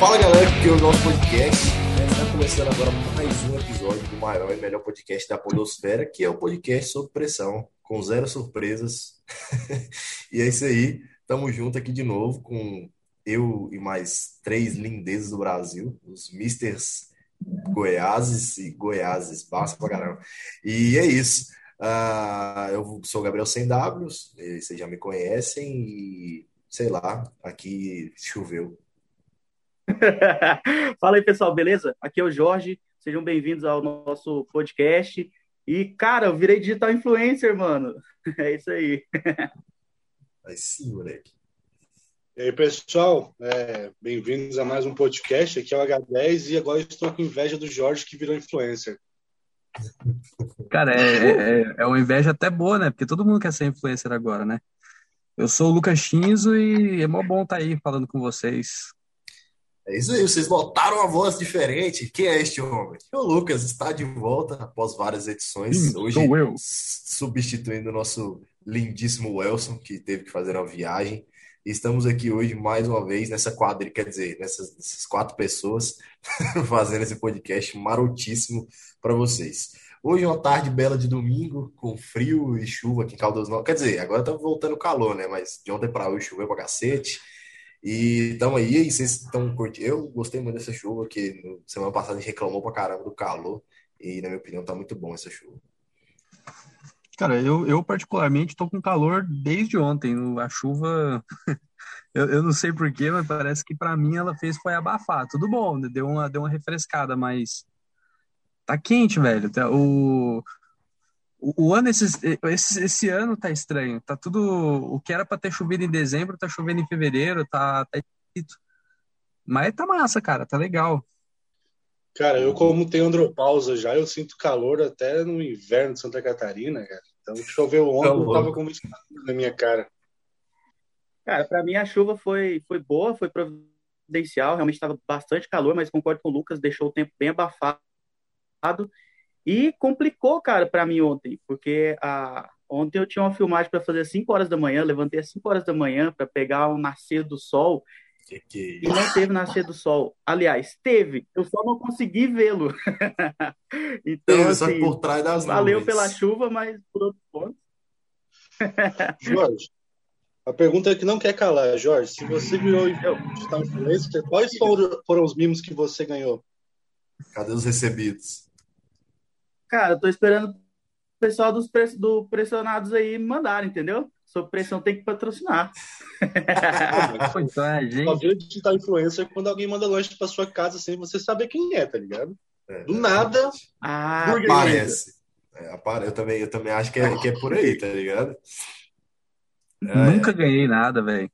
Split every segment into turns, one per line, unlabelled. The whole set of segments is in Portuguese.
Fala galera, que é o nosso podcast. Está começando agora mais um episódio do maior e melhor podcast da Podosfera, que é o podcast sob pressão, com zero surpresas. e é isso aí, estamos juntos aqui de novo com eu e mais três lindezas do Brasil, os Misters Goiáses e Goiáses, basta pra caramba. E é isso. Uh, eu sou o Gabriel Sem Ws, vocês já me conhecem e sei lá, aqui choveu.
Fala aí, pessoal, beleza? Aqui é o Jorge, sejam bem-vindos ao nosso podcast. E, cara, eu virei digital influencer, mano. É isso aí.
Aí sim, moleque.
E aí, pessoal, é, bem-vindos a mais um podcast. Aqui é o H10 e agora estou com inveja do Jorge que virou influencer.
Cara, é, é, é uma inveja até boa, né? Porque todo mundo quer ser influencer agora, né? Eu sou o Lucas Chinzo e é mó bom estar tá aí falando com vocês.
É isso aí, vocês notaram uma voz diferente. Quem é este homem? O Lucas está de volta após várias edições.
Sim, Hoje,
substituindo o nosso lindíssimo Welson, que teve que fazer uma viagem. E estamos aqui hoje mais uma vez nessa quadrilha, quer dizer, nessas, nessas quatro pessoas fazendo esse podcast marotíssimo para vocês. Hoje é uma tarde bela de domingo, com frio e chuva aqui em Caldas Novas. Quer dizer, agora tá voltando calor, né? Mas de ontem para hoje choveu pra cacete. E estamos aí, vocês estão curtindo. Eu gostei muito dessa chuva, que semana passada a gente reclamou pra caramba do calor. E, na minha opinião, tá muito bom essa chuva.
Cara, eu, eu particularmente tô com calor desde ontem. A chuva, eu, eu não sei porquê, mas parece que para mim ela fez foi abafar. Tudo bom, deu uma, deu uma refrescada, mas tá quente, velho. Tá, o, o, ano, esse, esse, esse ano tá estranho. Tá tudo. O que era para ter chovido em dezembro, tá chovendo em fevereiro, tá, tá. Mas tá massa, cara, tá legal.
Cara, eu como tenho andropausa já, eu sinto calor até no inverno de Santa Catarina, cara. Então choveu ontem, eu tava com muito na minha cara.
Cara, para mim a chuva foi, foi boa, foi providencial, realmente estava bastante calor, mas concordo com o Lucas, deixou o tempo bem abafado e complicou, cara, para mim ontem, porque a, ontem eu tinha uma filmagem para fazer às 5 horas da manhã, levantei às 5 horas da manhã para pegar o nascer do sol
que que
é e não teve nascer do sol. Aliás, teve, eu só não consegui vê-lo. então, teve, assim,
por trás das
valeu
nuvens.
pela chuva, mas por outro ponto.
Jorge, a pergunta é que não quer calar, Jorge. Se você virou influencer, quais foram os mimos que você ganhou?
Cadê os recebidos?
Cara, eu tô esperando o pessoal dos do pressionados aí mandar, entendeu? sob pressão tem que patrocinar.
então, é, gente.
Só vira digital influencer quando alguém manda lanche pra sua casa sem você saber quem é, tá ligado? É, Do nada.
Ah,
aparece. É, eu, também, eu também acho que é, que é por aí, tá ligado?
Nunca ganhei nada, velho.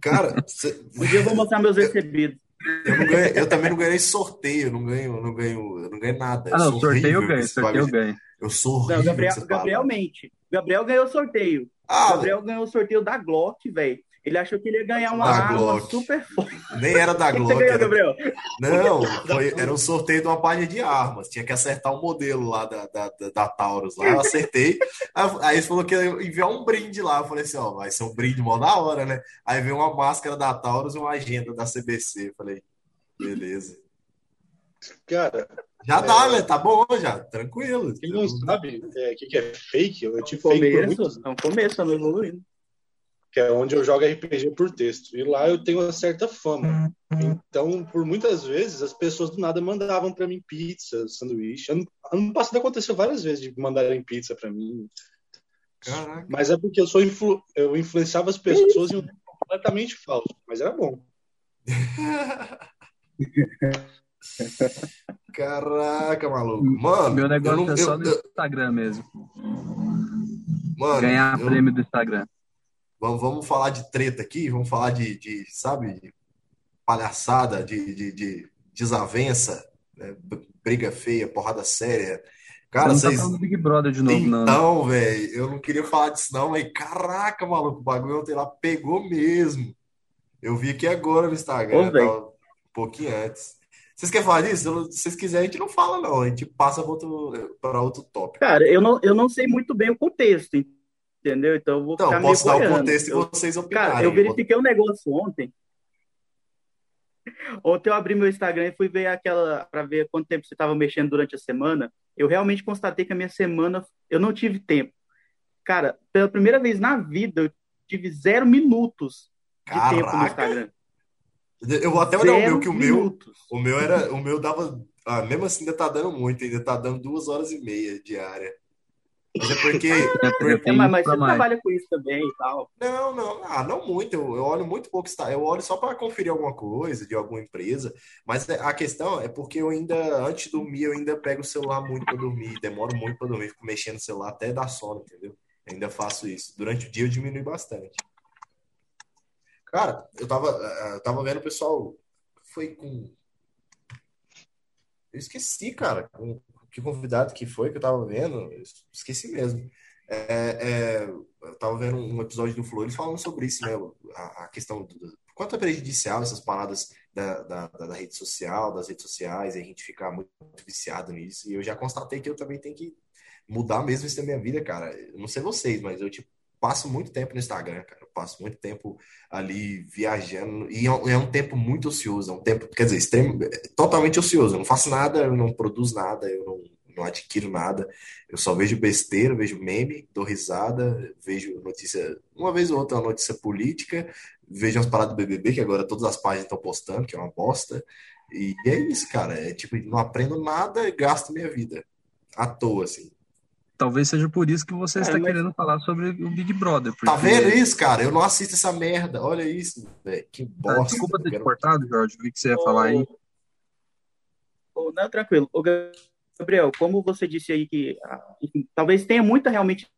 Cara, cê...
um dia eu vou mostrar meus recebidos.
Eu, ganhei, eu, também não ganhei sorteio, não ganho, não ganho, eu não ganhei nada.
Ah, não, sorteio eu ganho, sorteio eu ganho.
Eu sou horrível.
Não, Gabriel, Gabriel mente. Gabriel ganhou sorteio. Ah, Gabriel ganhou o sorteio da Glock, velho. Ele achou que ele ia ganhar uma arma Glock. super forte.
Nem era da Glock.
Você ganhou,
era...
Gabriel?
Não, foi, era um sorteio de uma página de armas. Tinha que acertar o um modelo lá da, da, da, da, Taurus. Lá eu acertei. Aí ele falou que ia enviar um brinde lá. Eu falei assim: ó, vai ser um brinde mó da hora, né? Aí veio uma máscara da Taurus e uma agenda da CBC. Eu falei, beleza.
Cara,
já dá, é... né? Tá bom já, tranquilo.
Quem não sabe o é, que, que é fake, eu tive
começo,
fake por
muito... É um começo, estamos evoluindo.
Que é onde eu jogo RPG por texto. E lá eu tenho uma certa fama. Então, por muitas vezes, as pessoas do nada mandavam para mim pizza, sanduíche. Ano, ano passado aconteceu várias vezes de mandarem pizza para mim.
Caraca.
Mas é porque eu sou influ... eu influenciava as pessoas em um completamente falso, mas era bom.
Caraca, maluco. Mano,
meu negócio
não,
é só
eu,
no
eu,
Instagram mesmo.
Mano,
Ganhar
eu,
prêmio do Instagram.
Vamos, vamos falar de treta aqui, vamos falar de, de sabe, de palhaçada, de, de, de desavença, né? briga feia, porrada séria. Cara,
Você não
vocês.
tá Big Brother de novo, não.
Então, velho, eu não queria falar disso, não, mas caraca, maluco, o bagulho ontem lá pegou mesmo. Eu vi aqui agora no Instagram, tava um pouquinho antes. Vocês querem falar disso? Se vocês quiserem, a gente não fala, não. A gente passa para outro, para outro tópico.
Cara, eu não, eu não sei muito bem o contexto, entendeu? Então eu vou
Então,
ficar
posso dar o contexto e vocês
Cara,
opinarem.
eu verifiquei um negócio ontem. Ontem eu abri meu Instagram e fui ver aquela para ver quanto tempo você estava mexendo durante a semana. Eu realmente constatei que a minha semana eu não tive tempo. Cara, pela primeira vez na vida eu tive zero minutos de Caraca. tempo no Instagram.
Eu vou até olhar o meu, que o minutos. meu, o meu era, o meu dava, ah, mesmo assim ainda tá dando muito, ainda tá dando duas horas e meia diária. Mas é porque.
porque... mas, mas você mais. trabalha com isso também e tal.
Não, não, ah, não muito. Eu, eu olho muito pouco. Eu olho só para conferir alguma coisa de alguma empresa. Mas é, a questão é porque eu ainda, antes de dormir, eu ainda pego o celular muito para dormir. Demoro muito para dormir, fico mexendo no celular até dar sono, entendeu? Eu ainda faço isso. Durante o dia eu diminui bastante. Cara, eu tava, eh, eu tava vendo o pessoal. Foi com. Eu esqueci, cara. Com que convidado que foi que eu tava vendo, esqueci mesmo. É, é, eu tava vendo um episódio do Flow, falando sobre isso, né? A, a questão do, quanto é prejudicial essas paradas da, da, da, rede social, das redes sociais, e a gente ficar muito viciado nisso. E eu já constatei que eu também tenho que mudar mesmo isso da minha vida, cara. Eu não sei vocês, mas eu, tipo, passo muito tempo no Instagram, cara. Eu passo muito tempo ali viajando. E é um, é tempo muito ocioso. É um tempo, quer dizer, extremo, totalmente ocioso. Eu não faço nada, eu não produzo nada, eu não, não adquiro nada. Eu só vejo besteira, vejo meme, dou risada, vejo notícia, uma vez ou outra, uma notícia política, vejo umas paradas do BBB, que agora todas as páginas estão postando, que é uma bosta. E é isso, cara. É tipo, não aprendo nada gasto minha vida. À toa, assim.
Talvez seja por isso que você é, está mas... querendo falar sobre o Big Brother.
Porque... Tá vendo isso, cara? Eu não assisto essa merda. Olha isso, velho. Que ah, bosta. Ah,
desculpa ter te cortado, Jorge. Vi que você ia oh... falar aí.
Oh, não, tranquilo. Ô, Gabriel, como você disse aí que ah, enfim, talvez tenha muita realmente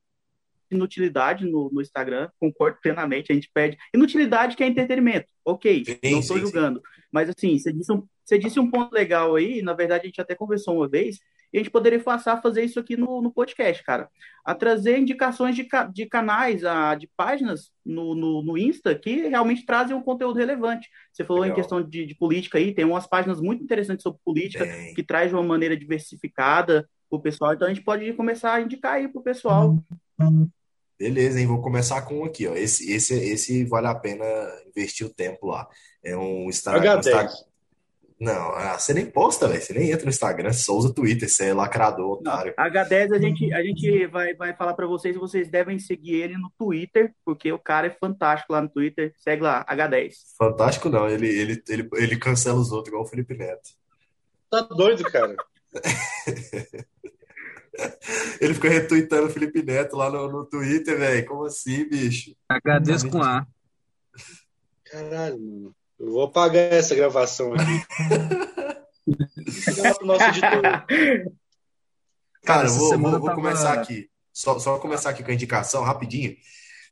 inutilidade no, no, Instagram, concordo plenamente, a gente pede. Inutilidade que é entretenimento, ok, sim, não estou julgando. Sim. Mas assim, você disse, um, você disse um ponto legal aí, na verdade a gente até conversou uma vez, e a gente poderia passar a fazer isso aqui no, no podcast, cara. A trazer indicações de, de canais, a, de páginas no, no, no Insta que realmente trazem um conteúdo relevante. Você falou Legal. em questão de, de, política aí, tem umas páginas muito interessantes sobre política Bem. que traz de uma maneira diversificada para o pessoal. Então a gente pode começar a indicar aí para o pessoal.
Beleza, hein? Vou começar com um aqui, ó. Esse, esse, esse vale a pena investir o tempo lá. É um Instagram. Não, ah, você nem posta, velho. Você nem entra no Instagram, você só usa Twitter, você é lacrador, otário.
Não, H10 a gente, a gente vai, vai falar para vocês, vocês devem seguir ele no Twitter, porque o cara é fantástico lá no Twitter. Segue lá, H10.
Fantástico não, ele, ele, ele, ele cancela os outros, igual o Felipe Neto.
Tá doido, cara.
ele fica retweetando o Felipe Neto lá no, no Twitter, velho. Como assim, bicho?
Agradeço com A.
Caralho, mano. Eu vou apagar essa gravação aqui.
nosso editor. Cara, eu vou, vou, começar aqui. Só, só começar aqui com a indicação, rapidinho.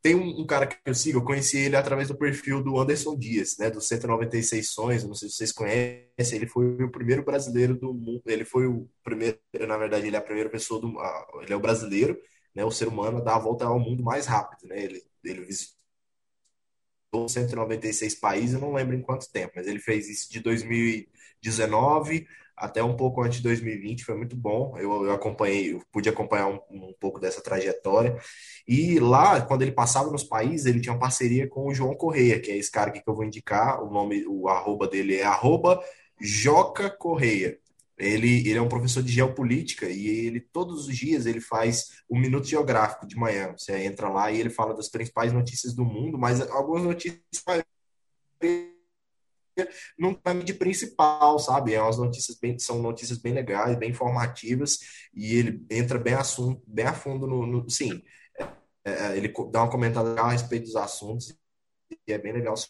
Tem um, um, cara que eu sigo, eu conheci ele através do perfil do Anderson Dias, né, do 196 Sonhos, não sei se vocês conhecem, ele foi o primeiro brasileiro do mundo, ele foi o primeiro, na verdade, ele é a primeira pessoa do, ele é o brasileiro, né, o ser humano a dar a volta ao mundo mais rápido, né, ele, ele visitou 196 países, não lembro em quanto tempo, mas ele fez isso de 2019 até um pouco antes de 2020, foi muito bom. Eu, eu acompanhei, eu pude acompanhar um, um, pouco dessa trajetória. E lá, quando ele passava nos países, ele tinha uma parceria com o João Correia, que é esse cara aqui que eu vou indicar. O nome, o arroba dele é arroba Joca Correia. Ele, ele é um professor de geopolítica e ele todos os dias ele faz um minuto geográfico de manhã. Você entra lá e ele fala das principais notícias do mundo, mas algumas notícias não tá de principal, sabe? É umas notícias bem, são notícias bem legais, bem informativas e ele entra bem assunto, bem a fundo no, no sim. É, é, ele dá uma comentada a respeito dos assuntos e é bem legal se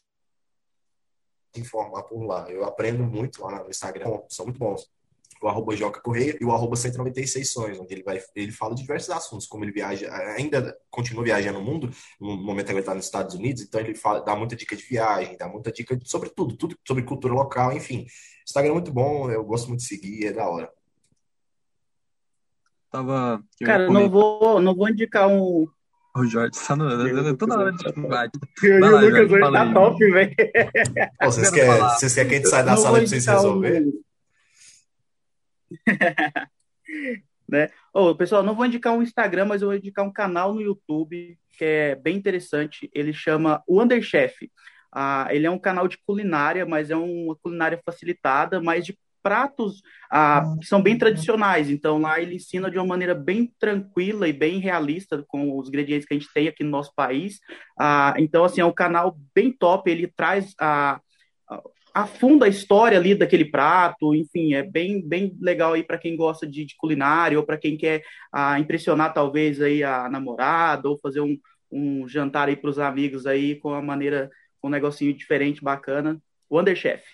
informar por lá. Eu aprendo muito lá no Instagram, são muito bons o arroba Joca Correia e o arroba 196 Sonhos, onde ele, vai, ele fala de diversos assuntos, como ele viaja, ainda continua viajando no mundo, no momento que ele está nos Estados Unidos, então ele fala, dá muita dica de viagem, dá muita dica sobre tudo, tudo sobre cultura local, enfim. Instagram é muito bom, eu gosto muito de seguir, é da hora.
Tava.
Cara, não vou, não vou indicar um,
o Jorge tá no, toda hora de dificuldade.
E o Lucas hoje tá top, velho.
Vocês querem, vocês querem que a gente saia da sala pra vocês resolver?
Né? Pessoal, não vou indicar um Instagram, mas eu vou indicar um canal no YouTube que é bem interessante. Ele chama o Underchef. ah, ele é um canal de culinária, mas é uma culinária facilitada, mas de pratos ah, que são bem tradicionais. Então, lá ele ensina de uma maneira bem tranquila e bem realista com os ingredientes que a gente tem aqui no nosso país. Ah, então, assim, é um canal bem top. Ele traz a afunda a história ali daquele prato, enfim, é bem, bem legal aí para quem gosta de, de culinária ou para quem quer ah, impressionar talvez aí a namorada ou fazer um, um jantar aí para os amigos aí com uma maneira, com um negocinho diferente, bacana. Wonderchef.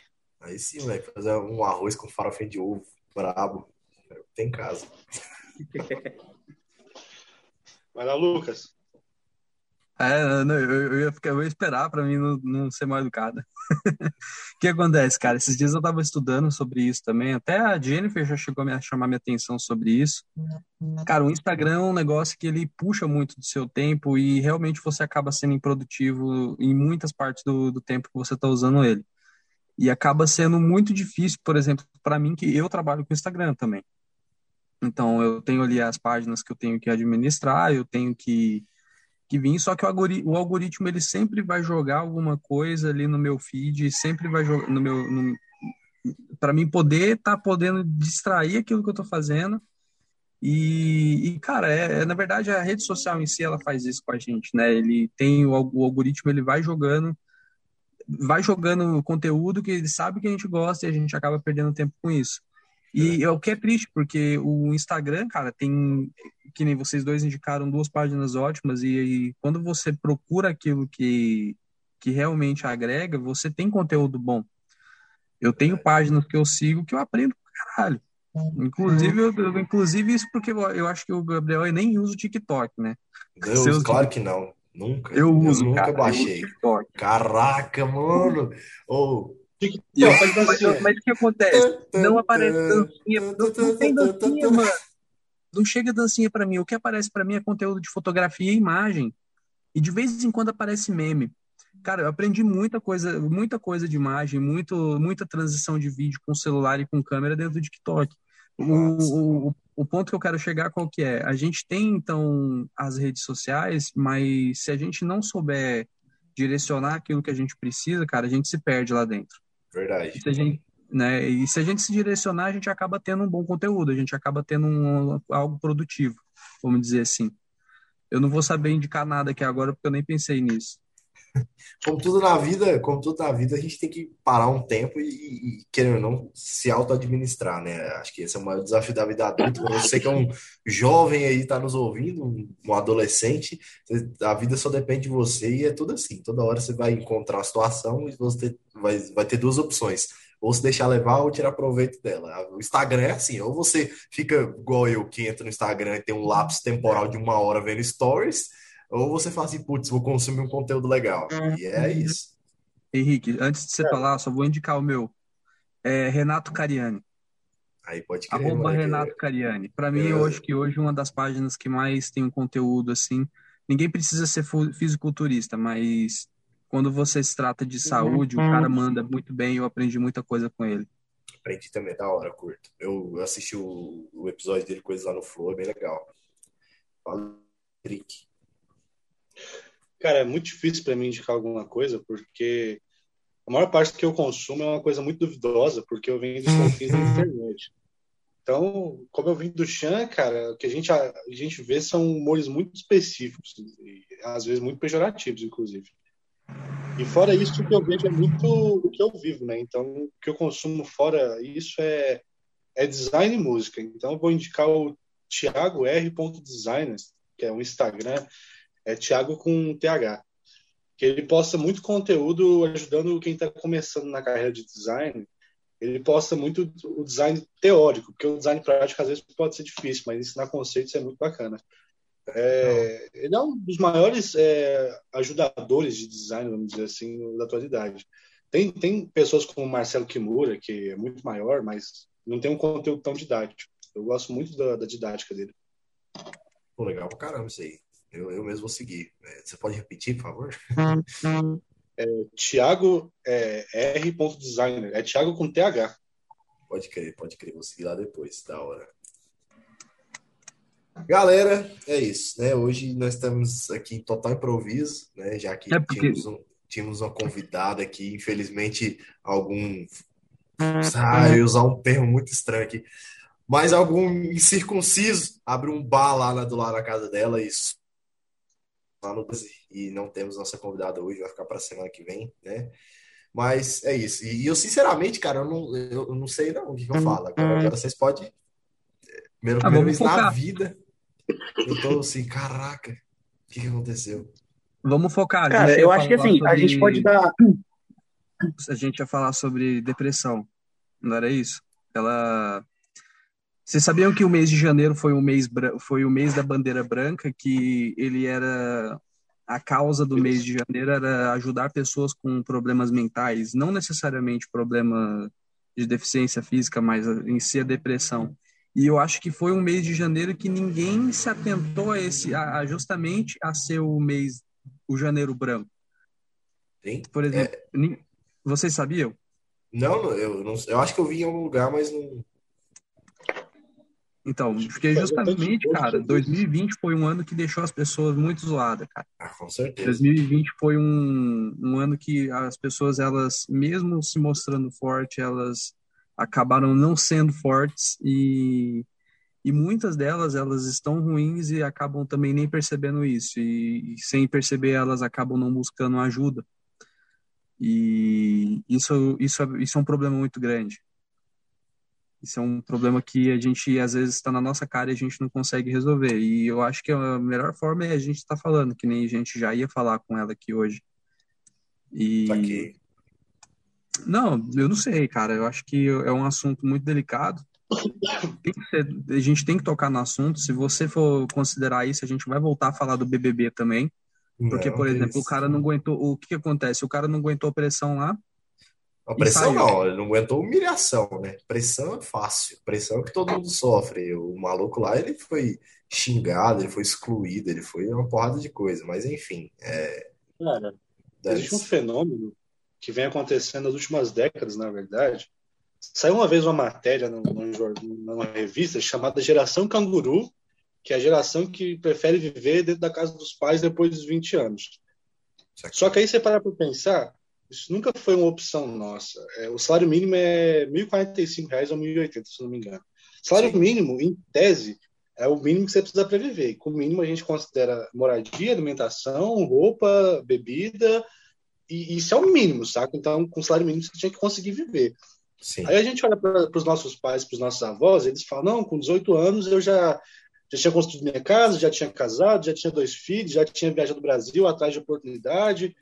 Aí sim, moleque, fazer um arroz com farofa de ovo, brabo, tem casa.
Vai lá, Lucas.
É, não, eu, eu, ia ficar, eu ia esperar para mim não, não ser mal educada. O que acontece, cara? Esses dias eu tava estudando sobre isso também. Até a Jennifer já chegou a chamar minha atenção sobre isso. Cara, o Instagram é um negócio que ele puxa muito do seu tempo e realmente você acaba sendo improdutivo em muitas partes do, do tempo que você tá usando ele. E acaba sendo muito difícil, por exemplo, para mim, que eu trabalho com Instagram também. Então, eu tenho ali as páginas que eu tenho que administrar, eu tenho que que vir, só que o algoritmo, o algoritmo ele sempre vai jogar alguma coisa ali no meu feed, sempre vai jogar no meu no, para mim poder estar tá podendo distrair aquilo que eu estou fazendo. E, e cara, é, é, na verdade a rede social em si ela faz isso com a gente, né? Ele tem o, o algoritmo, ele vai jogando vai jogando conteúdo que ele sabe que a gente gosta e a gente acaba perdendo tempo com isso. E é o que é triste, porque o Instagram, cara, tem, que nem vocês dois indicaram, duas páginas ótimas, e, e quando você procura aquilo que, que realmente agrega, você tem conteúdo bom. Eu tenho páginas que eu sigo que eu aprendo pra caralho. Inclusive, eu, inclusive isso porque eu, eu acho que o Gabriel nem usa o TikTok, né?
Deus, claro que não. Nunca.
Eu uso,
nunca
cara,
baixei. Caraca, mano. Ou. Oh,
mas, mas, mas, o que acontece? Não aparece dancinha. Não, não tem dancinha, mano. Não chega dancinha para mim. O que aparece para mim é conteúdo de fotografia e imagem. E de vez em quando aparece meme. Cara, eu aprendi muita coisa, muita coisa de imagem, muito, muita transição de vídeo com celular e com câmera dentro do TikTok. O, o, o ponto que eu quero chegar qual que é? A gente tem, então, as redes sociais, mas se a gente não souber direcionar aquilo que a gente precisa, cara, a gente se perde lá dentro.
Verdade.
Se a gente, né, e se a gente se direcionar, a gente acaba tendo um bom conteúdo, a gente acaba tendo um, algo produtivo, vamos dizer assim. Eu não vou saber indicar nada aqui agora porque eu nem pensei nisso.
Como tudo na vida, como tudo na vida, a gente tem que parar um tempo e, e querendo ou não, se auto-administrar, né? Acho que esse é o maior desafio da vida adulta. Você que é um jovem aí, tá nos ouvindo, um, adolescente, a vida só depende de você e é tudo assim. Toda hora você vai encontrar uma situação e você vai, vai ter duas opções. Ou se deixar levar ou tirar proveito dela. O Instagram é assim, ou você fica igual eu que entra no Instagram e tem um lapso temporal de uma hora vendo stories, ou você fala assim, putz, vou consumir um conteúdo legal. E é isso.
Henrique, antes de você é. falar, só vou indicar o meu. É Renato Cariani.
Aí pode crer,
Arroba Renato Cariani. Para mim, eu acho que hoje uma das páginas que mais tem um conteúdo assim. Ninguém precisa ser fisiculturista, mas quando você se trata de saúde, uhum. o cara manda muito bem. Eu aprendi muita coisa com ele.
Aprendi também, da hora, curto. Eu assisti o, o episódio dele, Coisas lá no Flow, é bem legal. Fala, Rick.
Cara, é muito difícil para mim indicar alguma coisa, porque a maior parte do que eu consumo é uma coisa muito duvidosa, porque eu venho dos confins da internet. Então, como eu vim do Chan, cara, o que a gente, a, a gente vê são humores muito específicos, e, às vezes muito pejorativos, inclusive. E fora isso, o que eu vejo é muito o que eu vivo, né? Então, o que eu consumo fora isso é, é design e música. Então, eu vou indicar o Thiago R. Designers, que é um Instagram é Thiago com TH, que ele posta muito conteúdo ajudando quem está começando na carreira de design. Ele posta muito o design teórico, porque o design prático às vezes pode ser difícil, mas ensinar conceitos é muito bacana. É, ele é um dos maiores é, ajudadores de design, vamos dizer assim, da atualidade. Tem, tem pessoas como Marcelo Kimura, que é muito maior, mas não tem um conteúdo tão didático. Eu gosto muito da, da didática dele.
Pô, legal pra caramba isso aí. Eu, eu mesmo vou seguir. É, você pode repetir, por favor?
É, Tiago é, R. Designer. É Tiago com TH.
Pode crer, pode crer. Vou seguir lá depois. Da hora. Galera, é isso, né? Hoje nós estamos aqui em total improviso, né? Já que é porque... tínhamos, um, tínhamos uma convidada aqui, infelizmente, algum. Ah, eu ia usar um termo muito estranho aqui. Mas algum incircunciso abriu um bar lá do lado da casa dela e lá no e não temos nossa convidada hoje, vai ficar para a semana que vem, né? Mas é isso. E eu, sinceramente, cara, eu não, eu não sei não o que, que eu falo. Agora, agora vocês podem. Primeiro, ah, primeira vez focar. na vida, eu tô assim, caraca, o que, que aconteceu?
Vamos focar.
Cara, eu acho que assim, sobre... a gente pode dar.
A gente ia falar sobre depressão, não era isso? Ela. Vocês sabiam que o mês de janeiro foi o mês, foi o mês da bandeira branca, que ele era a causa do mês de janeiro era ajudar pessoas com problemas mentais, não necessariamente problema de deficiência física, mas em si a depressão. E eu acho que foi um mês de janeiro que ninguém se atentou a esse, a, justamente a ser o mês, o janeiro branco.
Sim.
Por exemplo, é... vocês sabiam?
Não, eu, não, eu acho que eu vi em algum lugar, mas não,
então, porque justamente, cara, 2020 foi um ano que deixou as pessoas muito zoadas, cara.
Ah, com certeza.
2020 foi um, um ano que as pessoas, elas, mesmo se mostrando fortes, elas acabaram não sendo fortes e, e muitas delas, elas estão ruins e acabam também nem percebendo isso. E, e sem perceber, elas acabam não buscando ajuda. E isso, isso, isso é um problema muito grande. Isso é um problema que a gente, às vezes, está na nossa cara e a gente não consegue resolver. E eu acho que a melhor forma é a gente estar tá falando, que nem a gente já ia falar com ela aqui hoje. E. Não, eu não sei, cara. Eu acho que é um assunto muito delicado. Ser, a gente tem que tocar no assunto. Se você for considerar isso, a gente vai voltar a falar do BBB também. Porque, não, por exemplo, isso. o cara não aguentou. O que, que acontece? O cara não aguentou a pressão lá,
a pressão não, ele não aguentou humilhação, né? Pressão é fácil, pressão é que todo mundo sofre. O maluco lá, ele foi xingado, ele foi excluído, ele foi uma porrada de coisa, mas enfim. É...
Cara, existe um fenômeno que vem acontecendo nas últimas décadas, na verdade. Saiu uma vez uma matéria numa revista chamada Geração Canguru, que é a geração que prefere viver dentro da casa dos pais depois dos 20 anos. Só que aí você para para pensar, isso nunca foi uma opção nossa. É, o salário mínimo é R$ 1.045 ou R$ 1.080, se não me engano. Salário Sim. mínimo, em tese, é o mínimo que você precisa para viver. Com o mínimo a gente considera moradia, alimentação, roupa, bebida, e isso é o mínimo, saca? Então, com o salário mínimo você tinha que conseguir viver. Sim. Aí a gente olha para os nossos pais, para os nossos avós, eles falam: não, com 18 anos eu já já tinha construído minha casa, já tinha casado, já tinha dois filhos, já tinha viajado do Brasil atrás de oportunidade.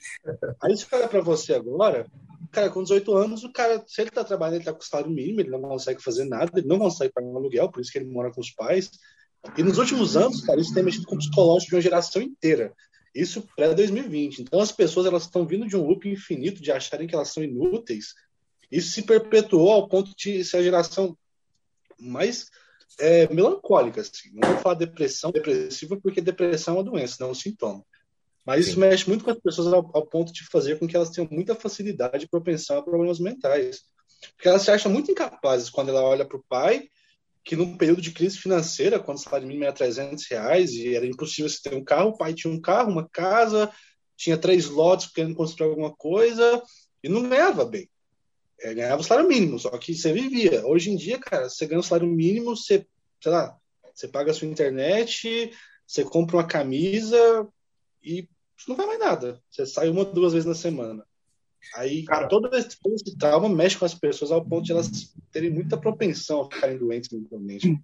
Aí se cara para você agora, cara, com 18 anos, o cara, se ele está trabalhando, ele está com salário mínimo, ele não consegue fazer nada, ele não consegue pagar um aluguel, por isso que ele mora com os pais. E nos últimos anos, cara, isso tem mexido com o psicológico de uma geração inteira. Isso pré-2020. Então as pessoas elas estão vindo de um loop infinito de acharem que elas são inúteis. Isso se perpetuou ao ponto de ser a geração mais é, melancólica. Assim. Não vou falar depressão depressiva, porque depressão é uma doença, não é um sintoma. Mas Sim. isso mexe muito com as pessoas ao, ao, ponto de fazer com que elas tenham muita facilidade e propensão a problemas mentais. Porque elas se acham muito incapazes quando ela olha para o pai, que num período de crise financeira, quando o salário mínimo era 300 reais e era impossível você ter um carro, o pai tinha um carro, uma casa, tinha três lotes querendo construir alguma coisa e não ganhava bem é, ganhava o salário mínimo, só que você vivia. Hoje em dia, cara, você ganha o salário mínimo, você, sei lá, você paga a sua internet, você compra uma camisa e não vai mais nada. Você sai uma, duas vezes na semana. Aí, cara, todo esse, esse trauma mexe com as pessoas ao ponto de elas terem muita propensão a ficarem doentes mentalmente.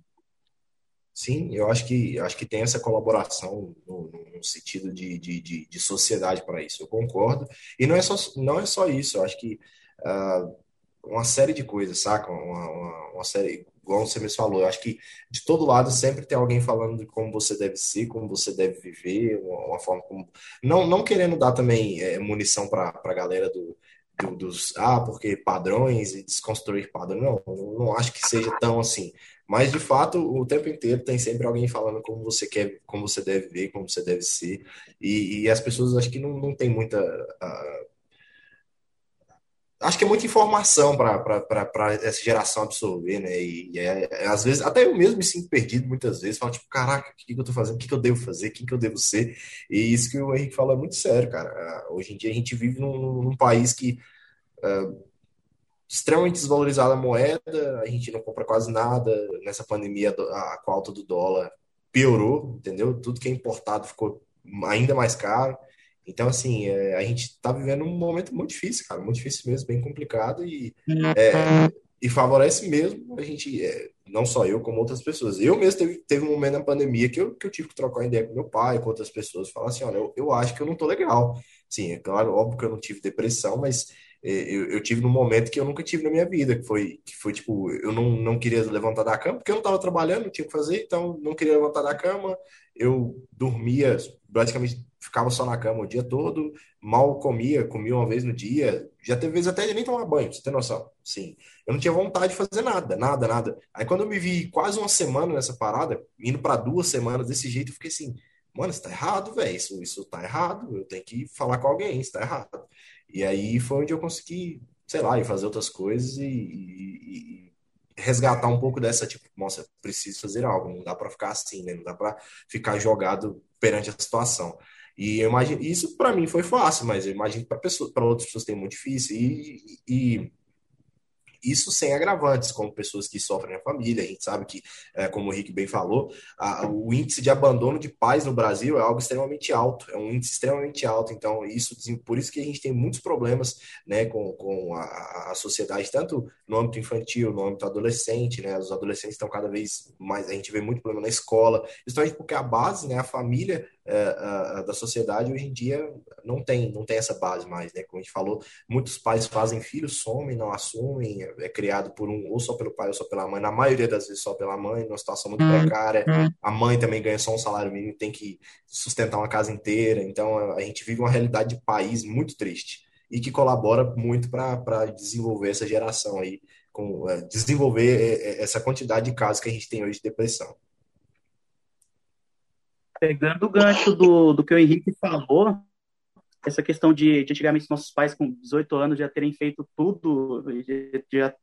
Sim, eu acho que acho que tem essa colaboração no, no sentido de, de, de, de sociedade para isso. Eu concordo. E não é só, não é só isso. Eu acho que uh, uma série de coisas, saca? Uma, uma, uma, série, igual você mesmo falou, eu acho que de todo lado sempre tem alguém falando de como você deve ser, como você deve viver, uma, uma forma como. Não, não querendo dar também é, munição para a galera do, do, dos. Ah, porque padrões e desconstruir padrões. Não, não, acho que seja tão assim. Mas, de fato, o tempo inteiro tem sempre alguém falando como você quer, como você deve ver, como você deve ser. E, e as pessoas acho que não, não tem muita. Uh, acho que é muita informação para essa geração absorver, né? E, e é, é, às vezes, até eu mesmo me sinto perdido muitas vezes, falo, tipo, caraca, o que, que eu tô fazendo? O que, que eu devo fazer? Quem que eu devo ser? E isso que o Henrique falou é muito sério, cara. Ah, hoje em dia a gente vive num, num país que uh, extremamente desvalorizada a moeda, a gente não compra quase nada. Nessa pandemia, a, a alta do dólar piorou, entendeu? Tudo que é importado ficou ainda mais caro. Então, assim, é, a gente está vivendo um momento muito difícil, cara, muito difícil mesmo, bem complicado e, é, e favorece mesmo a gente, é, não só eu, como outras pessoas. Eu mesmo teve, teve um momento na pandemia que eu, que eu tive que trocar ideia com meu pai, com outras pessoas, falar assim, olha, eu, eu acho que eu não tô legal. Sim, é claro, óbvio que eu não tive depressão, mas eu, eu, tive num momento que eu nunca tive na minha vida, que foi, que foi tipo, eu não, não queria levantar da cama, porque eu não estava trabalhando, não tinha o que fazer, então não queria levantar da cama, eu dormia, praticamente ficava só na cama o dia todo, mal comia, comia uma vez no dia, já teve vezes até de nem tomar banho, você tem noção? Sim. Eu não tinha vontade de fazer nada, nada, nada. Aí quando eu me vi quase uma semana nessa parada, indo para duas semanas desse jeito, eu fiquei assim, mano, isso tá errado, velho, isso, isso tá errado, eu tenho que falar com alguém, isso tá errado. E aí foi onde eu consegui, sei lá, ir fazer outras coisas e, e, e resgatar um pouco dessa, tipo, nossa, preciso fazer algo, não dá para ficar assim, né? Não dá para ficar jogado perante a situação. E eu imagino, isso para mim foi fácil, mas eu imagino para para outras pessoas tem muito difícil. E, e, isso sem agravantes, como pessoas que sofrem na família. A gente sabe que, é, como o Rick bem falou, a, o índice de abandono de pais no Brasil é algo extremamente alto, é um índice extremamente alto. Então, isso por isso que a gente tem muitos problemas né, com, com a, a sociedade, tanto no âmbito infantil, no âmbito adolescente, né? Os adolescentes estão cada vez mais, a gente vê muito problema na escola, justamente porque a base, né, a família é, da sociedade hoje em dia não tem, não tem essa base mais, né? Como a gente falou, muitos pais fazem filhos, somem, não assumem, é, é criado por um, ou só pelo pai ou só pela mãe, na maioria das vezes só pela mãe, numa situação muito hum, precária. Hum. A mãe também ganha só um salário mínimo, tem que sustentar uma casa inteira. Então a gente vive uma realidade de país muito triste e que colabora muito para desenvolver essa geração aí, com, é, desenvolver essa quantidade de casos que a gente tem hoje de depressão
pegando o gancho do, do que o Henrique falou, essa questão de, de antigamente nossos pais com 18 anos já terem feito tudo, já,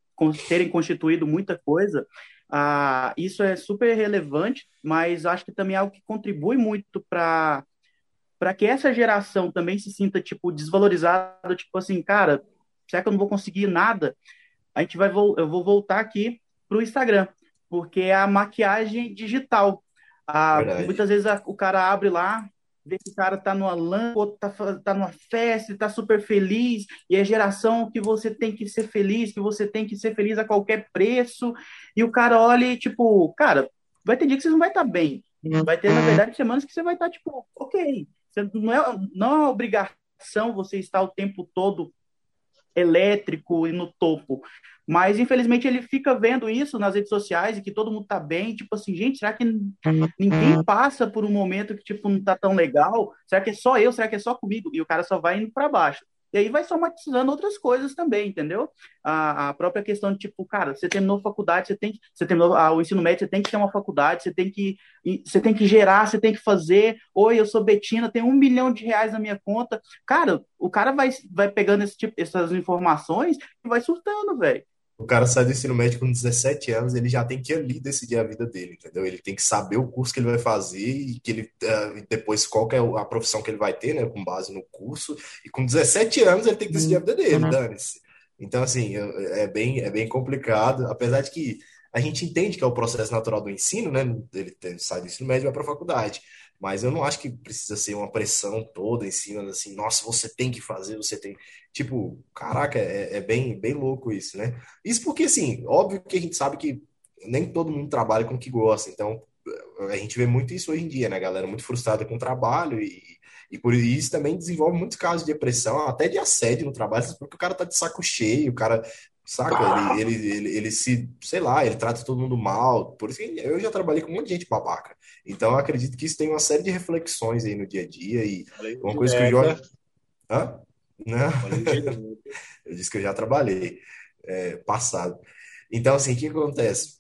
terem constituído muita coisa, ah, isso é super relevante, mas acho que também é algo que contribui muito para para que essa geração também se sinta tipo desvalorizada, tipo assim, cara, será que eu não vou conseguir nada? A gente vai eu vou voltar aqui para o Instagram, porque é a maquiagem digital. Ah, muitas vezes a, o cara abre lá, vê que o cara tá numa lã, outro tá, tá numa festa, tá super feliz, e é geração que você tem que ser feliz, que você tem que ser feliz a qualquer preço, e o cara olha e, tipo, cara, vai ter dia que você não vai estar tá bem. Vai ter, na uhum. verdade, semanas que você vai estar, tá, tipo, ok. Você, não, é, não é uma obrigação você estar o tempo todo elétrico e no topo. Mas, infelizmente, ele fica vendo isso nas redes sociais e que todo mundo tá bem. Tipo assim, gente, será que ninguém passa por um momento que, tipo, não tá tão legal? Será que é só eu? Será que é só comigo? E o cara só vai indo para baixo. E aí vai somatizando outras coisas também, entendeu? A, a, própria questão de, tipo, cara, você terminou faculdade, você tem que, você terminou ah, o ensino médio, você tem que ter uma faculdade, você tem que, você tem que gerar, você tem que fazer. Oi, eu sou Betina, tenho um milhão de reais na minha conta. Cara, o cara vai, vai pegando esse tipo, essas informações e vai surtando, velho.
O cara sai do ensino médio com 17 anos, ele já tem que ali decidir a vida dele, entendeu? Ele tem que saber o curso que ele vai fazer e que ele uh, depois qual é a profissão que ele vai ter, né, com base no curso. E com 17 anos ele tem que decidir a vida dele, uhum. dane-se. Então, assim, é bem, é bem complicado, apesar de que a gente entende que é o processo natural do ensino, né? Ele sai do ensino médio e vai para a faculdade. Mas eu não acho que precisa ser uma pressão toda em cima, assim, nossa, você tem que fazer, você tem. Tipo, caraca, é, é bem, bem louco isso, né? Isso porque, assim, óbvio que a gente sabe que nem todo mundo trabalha com o que gosta, então a gente vê muito isso hoje em dia, né, galera? Muito frustrada com o trabalho e, e por isso também desenvolve muitos casos de depressão, até de assédio no trabalho, porque o cara tá de saco cheio, o cara Saca? Ele, ele, ele, ele, se, sei lá, ele trata todo mundo mal. Por isso que eu já trabalhei com um monte de gente babaca. Então eu acredito que isso tem uma série de reflexões aí no dia a dia. E uma coisa que o Jorge. Hã? Não. eu disse que eu já trabalhei. É, passado. Então, assim, o que acontece?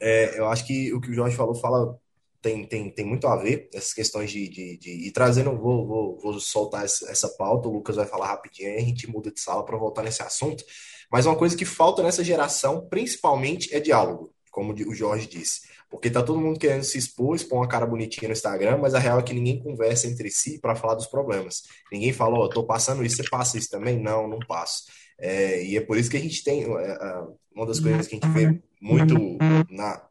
É, eu acho que o que o Jorge falou fala tem, tem, tem muito a ver, essas questões de, de, de e trazendo, vou, vou, vou soltar essa, essa pauta, o Lucas vai falar rapidinho, aí a gente muda de sala para voltar nesse assunto. Mas uma coisa que falta nessa geração, principalmente, é diálogo, como o Jorge disse. Porque tá todo mundo querendo se expor, expor uma cara bonitinha no Instagram, mas a real é que ninguém conversa entre si para falar dos problemas. Ninguém fala, ó, oh, tô passando isso, você passa isso também? Não, não passo. É, e é por isso que a gente tem, é, é, uma das coisas que a gente vê muito na,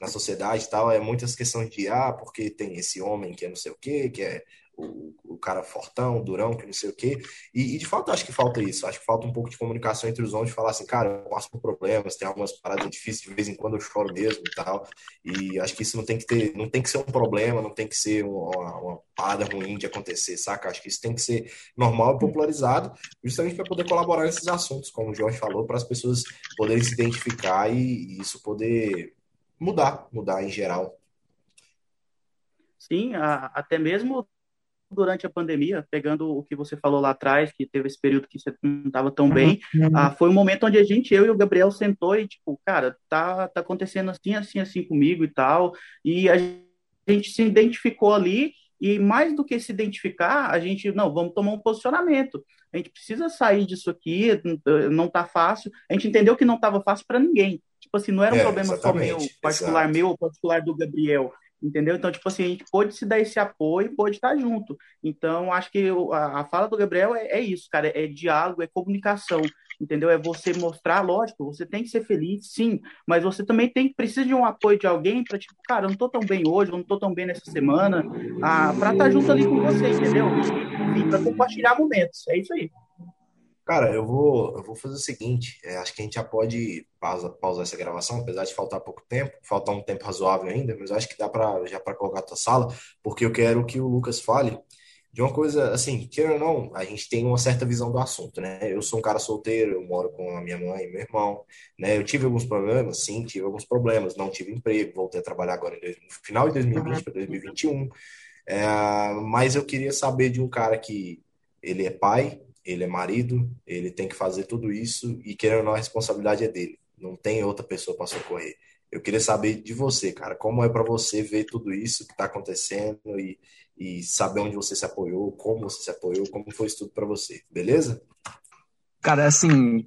na sociedade e tal, é muitas questões de, ah, porque tem esse homem que é não sei o quê, que é o, cara fortão, durão, que não sei o quê. E, e, de fato acho que falta isso. Acho que falta um pouco de comunicação entre os homens, de falar assim, cara, eu passo por problemas, tem algumas paradas difíceis, de vez em quando eu choro mesmo e tal. E acho que isso não tem que ter, não tem que ser um problema, não tem que ser uma, uma parada ruim de acontecer, saca? Acho que isso tem que ser normal e popularizado, justamente para poder colaborar nesses assuntos, como o Jorge falou, para as pessoas poderem se identificar e, e isso poder mudar, mudar em geral.
Sim, a, até mesmo durante a pandemia, pegando o que você falou lá atrás, que teve esse período que você não estava tão bem, uhum. ah, foi um momento onde a gente, eu e o Gabriel, sentou e, tipo, cara, tá, tá acontecendo assim, assim, assim comigo e tal, e a gente se identificou ali, e mais do que se identificar, a gente, não, vamos tomar um posicionamento. A gente precisa sair disso aqui, não tá fácil. A gente entendeu que não estava fácil para ninguém. Tipo assim, não era um é, problema só meu, particular exato. meu ou particular do Gabriel entendeu? Então, tipo assim, a gente pôde se dar esse apoio e pôde estar junto. Então, acho que a, a fala do Gabriel é, é, isso, cara, é diálogo, é comunicação, entendeu? É você mostrar, lógico, você tem que ser feliz, sim, mas você também tem precisa de um apoio de alguém para tipo, cara, eu não tô tão bem hoje, eu não tô tão bem nessa semana, ah, para estar junto ali com você, entendeu? E para compartilhar momentos, é isso aí.
Cara, eu vou, eu vou fazer o seguinte, é, acho que a gente já pode pausa, pausar essa gravação, apesar de faltar pouco tempo, faltar um tempo razoável ainda, mas acho que dá para já para colocar a tua sala, porque eu quero que o Lucas fale de uma coisa, assim, queira ou não, a gente tem uma certa visão do assunto, né? Eu sou um cara solteiro, eu moro com a minha mãe e meu irmão, né? Eu tive alguns problemas, sim, tive alguns problemas, não tive emprego, voltei a trabalhar agora no final de 2020 para 2021, é, mas eu queria saber de um cara que ele é pai, ele é marido, ele tem que fazer tudo isso e querendo ou não, a responsabilidade é dele. Não tem outra pessoa para socorrer. Eu queria saber de você, cara, como é para você ver tudo isso que está acontecendo e, e saber onde você se apoiou, como você se apoiou, como foi isso tudo para você, beleza?
Cara, assim,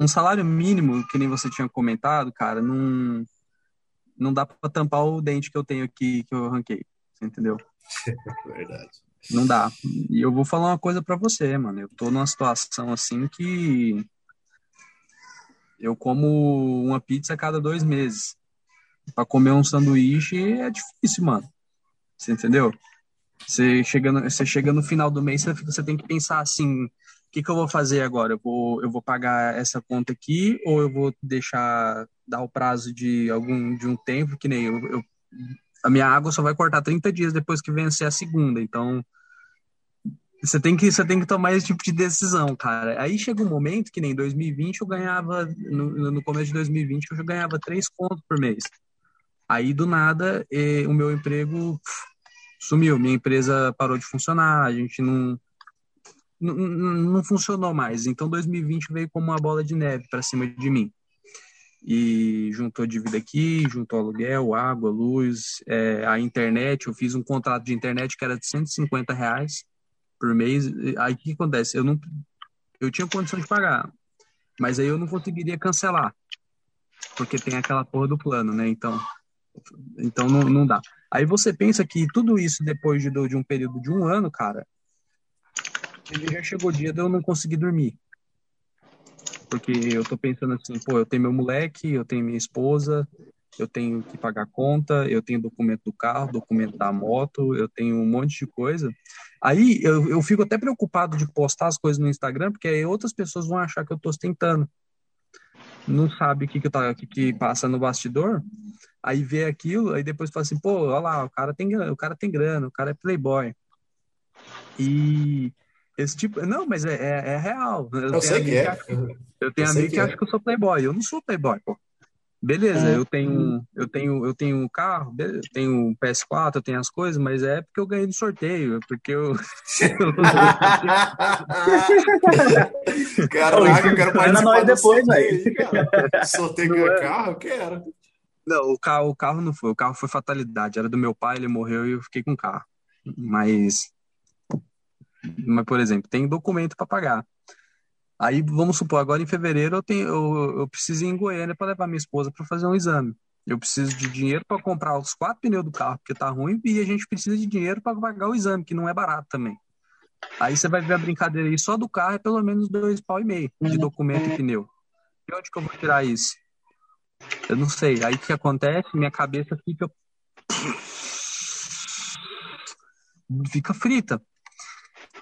um salário mínimo, que nem você tinha comentado, cara, não, não dá para tampar o dente que eu tenho aqui, que eu arranquei, você entendeu?
Verdade.
Não dá. E eu vou falar uma coisa para você, mano. Eu tô numa situação assim que eu como uma pizza a cada dois meses. Para comer um sanduíche é difícil, mano. Você entendeu? Você chega no, você chega no final do mês, você, tem que pensar assim: o que, que eu vou fazer agora? Eu vou, eu vou pagar essa conta aqui ou eu vou deixar dar o prazo de algum de um tempo que nem eu, eu a minha água só vai cortar 30 dias depois que vencer a segunda. Então, você tem que você tem que tomar esse tipo de decisão, cara. Aí chega um momento que nem 2020 eu ganhava no, no começo de 2020 eu já ganhava três contos por mês. Aí do nada o meu emprego sumiu, minha empresa parou de funcionar, a gente não não, não funcionou mais. Então 2020 veio como uma bola de neve para cima de mim e juntou dívida aqui, juntou aluguel, água, luz, é, a internet. Eu fiz um contrato de internet que era de 150 reais por mês. Aí o que acontece? Eu não, eu tinha condição de pagar, mas aí eu não conseguiria cancelar, porque tem aquela porra do plano, né? Então, então não, não dá. Aí você pensa que tudo isso depois de, de um período de um ano, cara, ele já chegou o dia de eu não conseguir dormir. Porque eu tô pensando assim, pô, eu tenho meu moleque, eu tenho minha esposa, eu tenho que pagar conta, eu tenho documento do carro, documento da moto, eu tenho um monte de coisa. Aí eu, eu fico até preocupado de postar as coisas no Instagram, porque aí outras pessoas vão achar que eu tô ostentando. Não sabe o que que, tá, que, que passa no bastidor, aí vê aquilo, aí depois fala assim, pô, olha lá, o cara tem, o cara tem grana, o cara é playboy. E esse tipo. Não, mas é, é, é real.
Eu, eu sei que é.
Que eu tenho amigo que, que é. acha que eu sou playboy. Eu não sou playboy, pô. Beleza, é. eu tenho eu tenho eu tenho um carro, eu tenho um PS4, eu tenho as coisas, mas é porque eu ganhei no sorteio, é porque eu
Caraca, eu quero participar nós depois, sorteio, aí, Sorteio ganhar é? carro, eu quero.
Não, o carro, o carro não foi. O carro foi fatalidade. Era do meu pai, ele morreu e eu fiquei com o carro. Mas, mas por exemplo, tem documento para pagar. Aí, vamos supor, agora em fevereiro eu, tenho, eu, eu preciso ir em Goiânia para levar minha esposa para fazer um exame. Eu preciso de dinheiro para comprar os quatro pneus do carro, porque tá ruim, e a gente precisa de dinheiro para pagar o exame, que não é barato também. Aí você vai ver a brincadeira aí, só do carro é pelo menos dois pau e meio de documento e pneu. De onde que eu vou tirar isso? Eu não sei. Aí o que acontece? Minha cabeça fica. fica frita.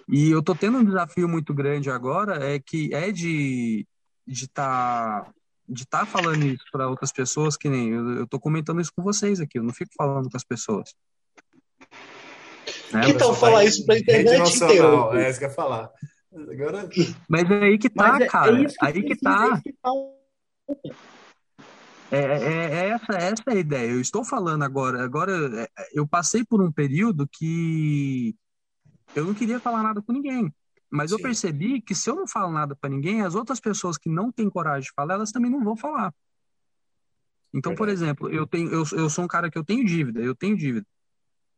E eu tô tendo um desafio muito grande agora, é que é de de estar tá, de tá falando isso para outras pessoas, que nem eu, eu tô comentando isso com vocês aqui, eu não fico falando com as pessoas.
Né? Então falar isso pra internet inteira.
É isso que eu ia falar. Agora...
Mas é aí que tá, é, cara. É aí que tá. É, é, é, essa, essa é a ideia. Eu estou falando agora. Agora, é, eu passei por um período que eu não queria falar nada com ninguém. Mas Sim. eu percebi que se eu não falo nada para ninguém, as outras pessoas que não têm coragem de falar, elas também não vão falar. Então, por exemplo, eu tenho, eu, eu sou um cara que eu tenho dívida, eu tenho dívida.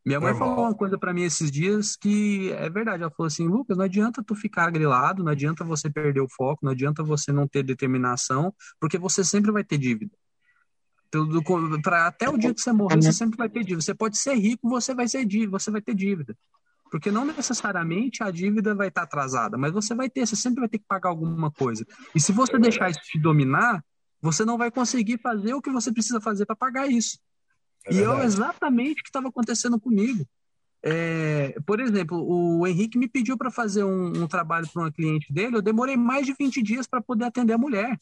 Minha mãe Normal. falou uma coisa para mim esses dias que é verdade. Ela falou assim, Lucas, não adianta tu ficar grilado, não adianta você perder o foco, não adianta você não ter determinação, porque você sempre vai ter dívida. Pra, até o dia que você morrer, você sempre vai ter dívida. Você pode ser rico, você vai ser dívida, você vai ter dívida. Porque não necessariamente a dívida vai estar atrasada, mas você vai ter, você sempre vai ter que pagar alguma coisa. E se você deixar isso te dominar, você não vai conseguir fazer o que você precisa fazer para pagar isso. É e é exatamente o que estava acontecendo comigo. É, por exemplo, o Henrique me pediu para fazer um, um trabalho para uma cliente dele, eu demorei mais de 20 dias para poder atender a mulher.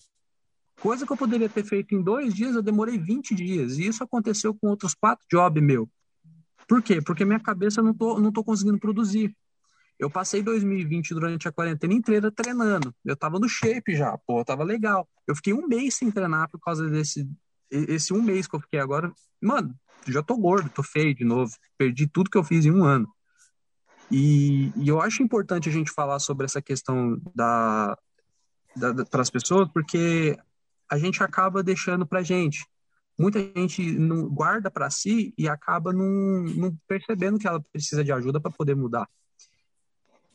Coisa que eu poderia ter feito em dois dias, eu demorei 20 dias. E isso aconteceu com outros quatro jobs meu. Por quê? Porque minha cabeça não tô, não tô conseguindo produzir. Eu passei 2020 durante a quarentena inteira treinando. Eu tava no shape já, pô, tava legal. Eu fiquei um mês sem treinar por causa desse esse um mês que eu fiquei agora. Mano, já tô gordo, tô feio de novo. Perdi tudo que eu fiz em um ano. E, e eu acho importante a gente falar sobre essa questão da, da, da para as pessoas, porque a gente acaba deixando pra gente muita gente não guarda para si e acaba não, não, percebendo que ela precisa de ajuda para poder mudar.